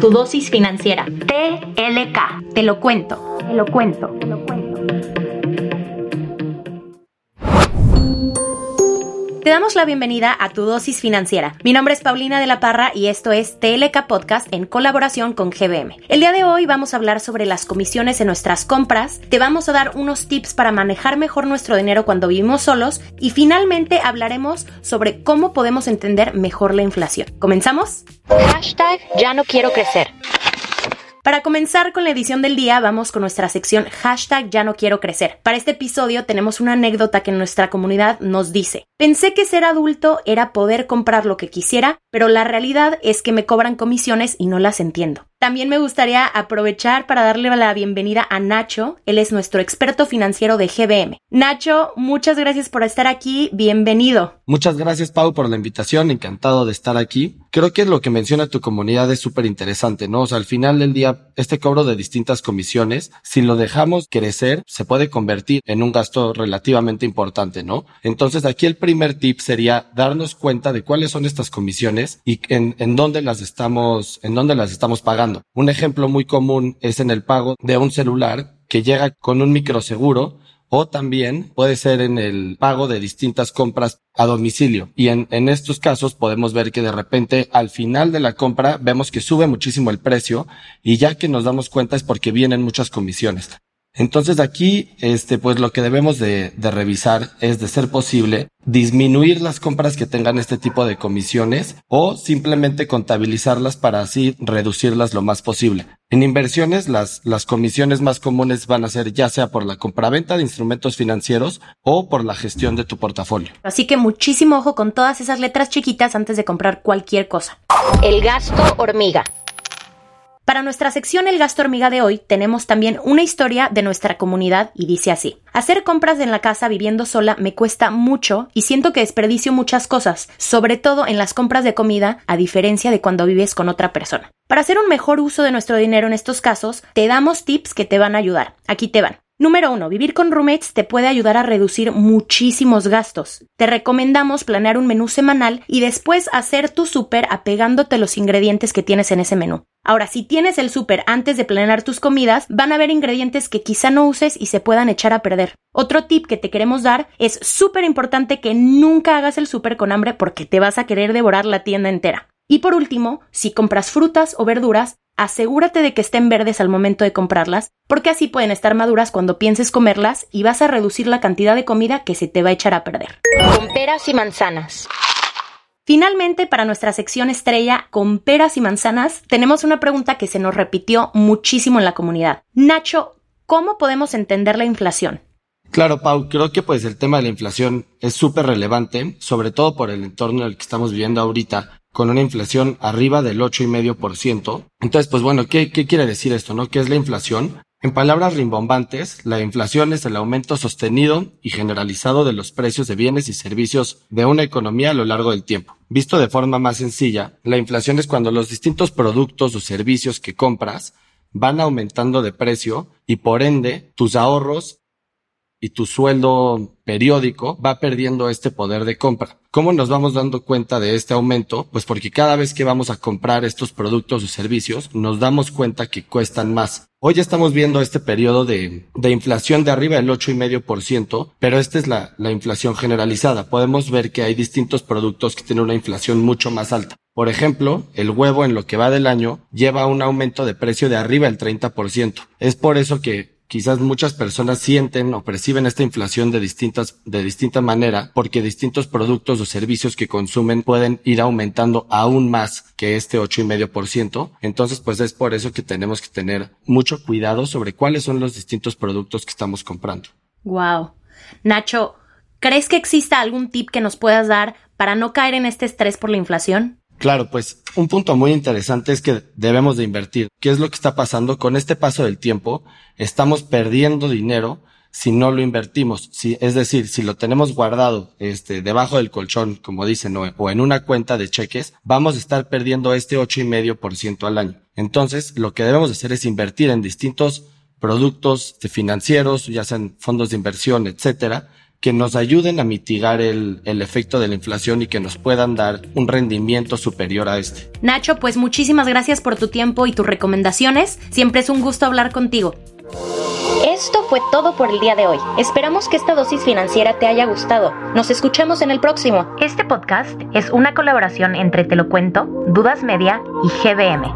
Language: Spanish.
Tu dosis financiera. TLK. Te lo cuento. Te lo cuento. Te lo cuento. Te damos la bienvenida a tu dosis financiera. Mi nombre es Paulina de la Parra y esto es TLK Podcast en colaboración con GBM. El día de hoy vamos a hablar sobre las comisiones en nuestras compras, te vamos a dar unos tips para manejar mejor nuestro dinero cuando vivimos solos y finalmente hablaremos sobre cómo podemos entender mejor la inflación. ¿Comenzamos? Ya no quiero crecer. Para comenzar con la edición del día, vamos con nuestra sección hashtag ya no quiero crecer. Para este episodio tenemos una anécdota que nuestra comunidad nos dice. Pensé que ser adulto era poder comprar lo que quisiera, pero la realidad es que me cobran comisiones y no las entiendo. También me gustaría aprovechar para darle la bienvenida a Nacho. Él es nuestro experto financiero de GBM. Nacho, muchas gracias por estar aquí. Bienvenido. Muchas gracias, Pau, por la invitación. Encantado de estar aquí. Creo que lo que menciona tu comunidad es súper interesante, ¿no? O sea, al final del día, este cobro de distintas comisiones, si lo dejamos crecer, se puede convertir en un gasto relativamente importante, ¿no? Entonces, aquí el primer tip sería darnos cuenta de cuáles son estas comisiones y en, en dónde las estamos, en dónde las estamos pagando un ejemplo muy común es en el pago de un celular que llega con un microseguro o también puede ser en el pago de distintas compras a domicilio. Y en, estos casos podemos ver que de repente al final de la compra vemos que sube muchísimo el precio y ya que nos damos cuenta es porque vienen muchas comisiones. Entonces aquí, este, pues lo que debemos de, de, revisar es, de ser posible, disminuir las compras que tengan este tipo de comisiones o simplemente contabilizarlas para así reducirlas lo más posible. En inversiones, las, las comisiones más comunes van a ser ya sea por la compraventa de instrumentos financieros o por la gestión de tu portafolio. Así que muchísimo ojo con todas esas letras chiquitas antes de comprar cualquier cosa. El gasto hormiga. Para nuestra sección El gasto hormiga de hoy tenemos también una historia de nuestra comunidad y dice así. Hacer compras en la casa viviendo sola me cuesta mucho y siento que desperdicio muchas cosas, sobre todo en las compras de comida, a diferencia de cuando vives con otra persona. Para hacer un mejor uso de nuestro dinero en estos casos, te damos tips que te van a ayudar. Aquí te van. Número uno, vivir con roommates te puede ayudar a reducir muchísimos gastos. Te recomendamos planear un menú semanal y después hacer tu súper apegándote los ingredientes que tienes en ese menú. Ahora, si tienes el súper antes de planear tus comidas, van a haber ingredientes que quizá no uses y se puedan echar a perder. Otro tip que te queremos dar es súper importante que nunca hagas el súper con hambre porque te vas a querer devorar la tienda entera. Y por último, si compras frutas o verduras, asegúrate de que estén verdes al momento de comprarlas, porque así pueden estar maduras cuando pienses comerlas y vas a reducir la cantidad de comida que se te va a echar a perder. Con peras y manzanas. Finalmente, para nuestra sección estrella con peras y manzanas, tenemos una pregunta que se nos repitió muchísimo en la comunidad. Nacho, ¿cómo podemos entender la inflación? Claro, Pau, creo que pues el tema de la inflación es súper relevante, sobre todo por el entorno en el que estamos viviendo ahorita, con una inflación arriba del ocho y medio por ciento. Entonces, pues bueno, ¿qué, ¿qué quiere decir esto, no? ¿Qué es la inflación? En palabras rimbombantes, la inflación es el aumento sostenido y generalizado de los precios de bienes y servicios de una economía a lo largo del tiempo. Visto de forma más sencilla, la inflación es cuando los distintos productos o servicios que compras van aumentando de precio y por ende tus ahorros y tu sueldo periódico va perdiendo este poder de compra. ¿Cómo nos vamos dando cuenta de este aumento? Pues porque cada vez que vamos a comprar estos productos o servicios, nos damos cuenta que cuestan más. Hoy estamos viendo este periodo de, de inflación de arriba del ocho y medio por ciento, pero esta es la, la inflación generalizada. Podemos ver que hay distintos productos que tienen una inflación mucho más alta. Por ejemplo, el huevo en lo que va del año lleva un aumento de precio de arriba del 30%. Es por eso que quizás muchas personas sienten o perciben esta inflación de distintas, de distinta manera, porque distintos productos o servicios que consumen pueden ir aumentando aún más que este ocho y medio por ciento. Entonces, pues es por eso que tenemos que tener mucho cuidado sobre cuáles son los distintos productos que estamos comprando. Wow. Nacho, ¿crees que exista algún tip que nos puedas dar para no caer en este estrés por la inflación? Claro, pues un punto muy interesante es que debemos de invertir. ¿Qué es lo que está pasando? Con este paso del tiempo, estamos perdiendo dinero si no lo invertimos. Si, es decir, si lo tenemos guardado, este, debajo del colchón, como dicen, o, o en una cuenta de cheques, vamos a estar perdiendo este ocho y medio por ciento al año. Entonces, lo que debemos hacer es invertir en distintos productos financieros, ya sean fondos de inversión, etcétera, que nos ayuden a mitigar el, el, efecto de la inflación y que nos puedan dar un rendimiento superior a este. Nacho, pues muchísimas gracias por tu tiempo y tus recomendaciones. Siempre es un gusto hablar contigo. Esto fue todo por el día de hoy. Esperamos que esta dosis financiera te haya gustado. Nos escuchamos en el próximo. Este podcast es una colaboración entre Te lo cuento, Dudas Media y GBM.